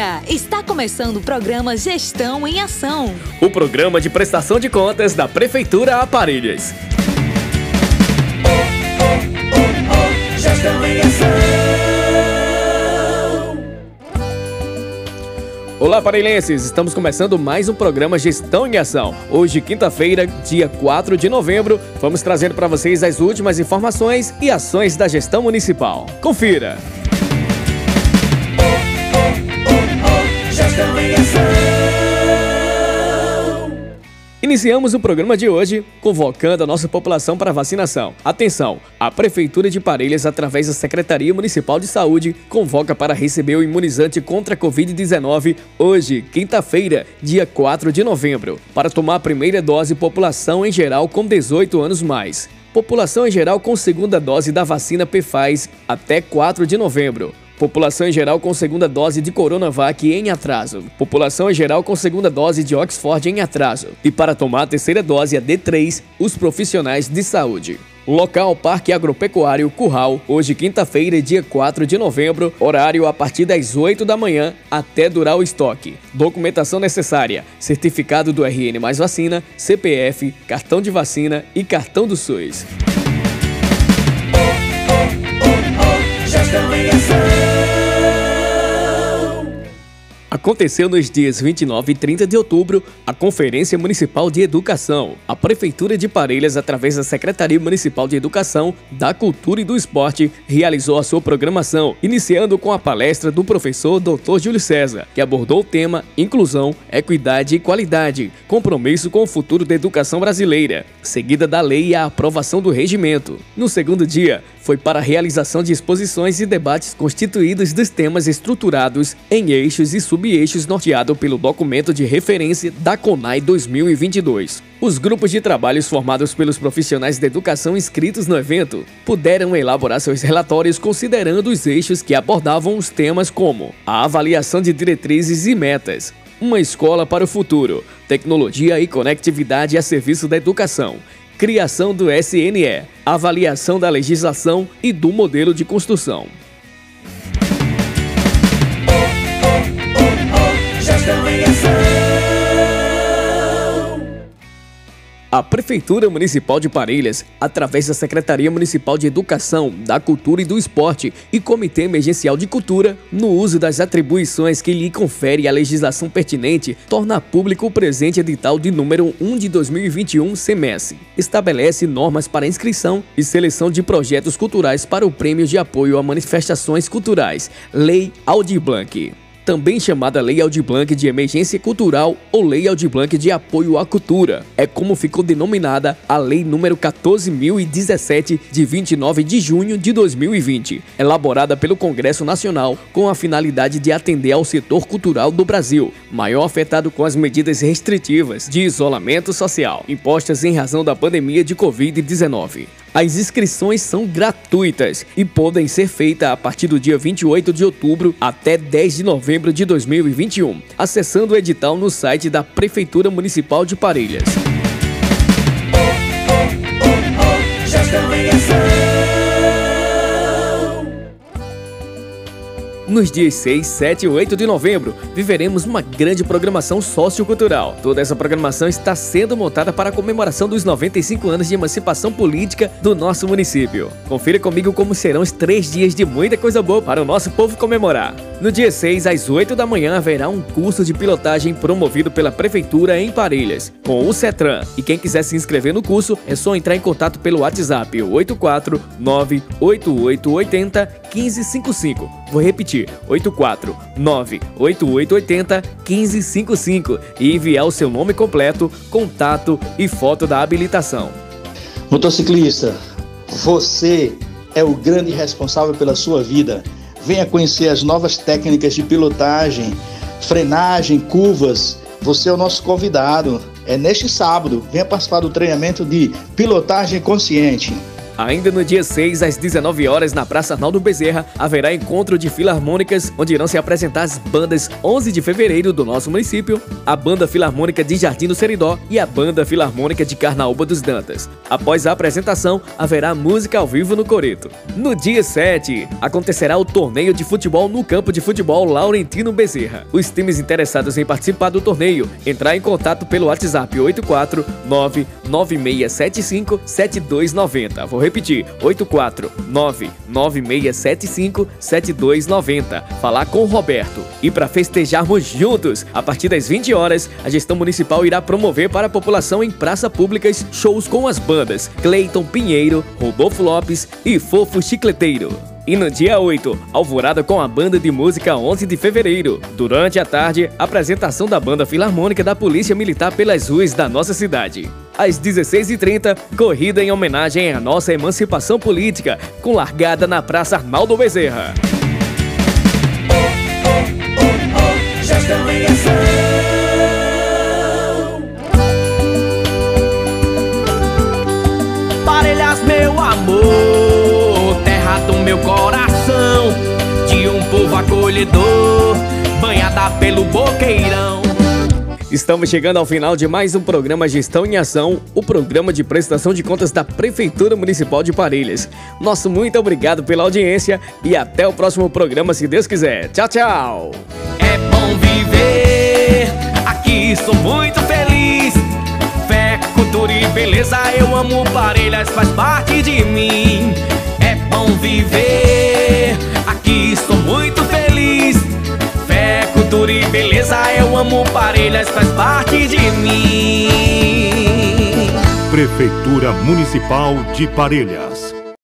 dia! Está começando o programa Gestão em Ação. O programa de prestação de contas da Prefeitura Aparelhas. Oh, oh, oh, oh, gestão em Ação. Olá, aparelhenses! Estamos começando mais um programa Gestão em Ação. Hoje, quinta-feira, dia 4 de novembro, vamos trazer para vocês as últimas informações e ações da gestão municipal. Confira! Iniciamos o programa de hoje convocando a nossa população para vacinação. Atenção! A Prefeitura de Parelhas, através da Secretaria Municipal de Saúde, convoca para receber o imunizante contra a Covid-19 hoje, quinta-feira, dia 4 de novembro, para tomar a primeira dose população em geral com 18 anos mais. População em geral com segunda dose da vacina Pfizer até 4 de novembro. População em geral com segunda dose de Coronavac em atraso. População em geral com segunda dose de Oxford em atraso. E para tomar a terceira dose, a D3, os profissionais de saúde. Local Parque Agropecuário Curral, hoje quinta-feira, dia 4 de novembro, horário a partir das 8 da manhã até durar o estoque. Documentação necessária: certificado do RN mais vacina, CPF, cartão de vacina e cartão do SUS. Aconteceu nos dias 29 e 30 de outubro a Conferência Municipal de Educação. A Prefeitura de Parelhas, através da Secretaria Municipal de Educação, da Cultura e do Esporte, realizou a sua programação, iniciando com a palestra do professor Dr. Júlio César, que abordou o tema Inclusão, Equidade e Qualidade, compromisso com o futuro da educação brasileira, seguida da lei e a aprovação do regimento. No segundo dia, foi para a realização de exposições e debates constituídos dos temas estruturados em eixos e sub-eixos norteado pelo documento de referência da CONAI 2022. Os grupos de trabalhos formados pelos profissionais da educação inscritos no evento puderam elaborar seus relatórios considerando os eixos que abordavam os temas como a avaliação de diretrizes e metas, uma escola para o futuro, tecnologia e conectividade a serviço da educação criação do SNE, avaliação da legislação e do modelo de construção. Oh, oh, A Prefeitura Municipal de Parelhas, através da Secretaria Municipal de Educação, da Cultura e do Esporte e Comitê Emergencial de Cultura, no uso das atribuições que lhe confere a legislação pertinente, torna público o presente edital de número 1 de 2021 semestre. Estabelece normas para inscrição e seleção de projetos culturais para o Prêmio de Apoio a Manifestações Culturais, Lei Aldir Blanc também chamada Lei Aldir Blanc de Emergência Cultural ou Lei Aldir Blanc de Apoio à Cultura. É como ficou denominada a Lei número 14.017 de 29 de junho de 2020, elaborada pelo Congresso Nacional com a finalidade de atender ao setor cultural do Brasil, maior afetado com as medidas restritivas de isolamento social impostas em razão da pandemia de Covid-19. As inscrições são gratuitas e podem ser feitas a partir do dia 28 de outubro até 10 de novembro de 2021, acessando o edital no site da Prefeitura Municipal de Parelhas. Nos dias 6, 7 e 8 de novembro, viveremos uma grande programação sociocultural. Toda essa programação está sendo montada para a comemoração dos 95 anos de emancipação política do nosso município. Confira comigo como serão os três dias de muita coisa boa para o nosso povo comemorar. No dia 6, às 8 da manhã, haverá um curso de pilotagem promovido pela Prefeitura em Parelhas, com o CETRAN. E quem quiser se inscrever no curso, é só entrar em contato pelo WhatsApp 8498880 1555. Vou repetir, 8498880 1555 e enviar o seu nome completo, contato e foto da habilitação. Motociclista, você é o grande responsável pela sua vida. Venha conhecer as novas técnicas de pilotagem, frenagem, curvas Você é o nosso convidado. É neste sábado. Venha participar do treinamento de pilotagem consciente. Ainda no dia 6, às 19 horas, na Praça Arnaldo Bezerra, haverá encontro de filarmônicas, onde irão se apresentar as bandas 11 de fevereiro do nosso município, a Banda Filarmônica de Jardim do Seridó e a Banda Filarmônica de Carnaúba dos Dantas. Após a apresentação, haverá música ao vivo no Coreto. No dia 7, acontecerá o torneio de futebol no campo de futebol Laurentino Bezerra. Os times interessados em participar do torneio, entrar em contato pelo WhatsApp 849 9675 7290. Vou repetir, 849-9675-7290. Falar com o Roberto. E para festejarmos juntos, a partir das 20 horas, a gestão municipal irá promover para a população em praça públicas shows com as bandas Cleiton Pinheiro, Rodolfo Lopes e Fofo Chicleteiro. E no dia 8, alvorada com a banda de música 11 de fevereiro. Durante a tarde, apresentação da banda filarmônica da Polícia Militar pelas ruas da nossa cidade. Às 16h30, corrida em homenagem à nossa emancipação política, com largada na Praça Arnaldo Bezerra. Parelhas, meu amor, terra do meu coração, de um povo acolhedor, banhada pelo boqueirão. Estamos chegando ao final de mais um programa Gestão em Ação, o programa de prestação de contas da Prefeitura Municipal de Parelhas. Nosso muito obrigado pela audiência e até o próximo programa, se Deus quiser. Tchau, tchau! É bom viver, aqui sou muito feliz. Fé, cultura e beleza, eu amo Parelhas, faz parte de mim. É bom viver, Parelhas, faz parte de mim. Prefeitura Municipal de Parelhas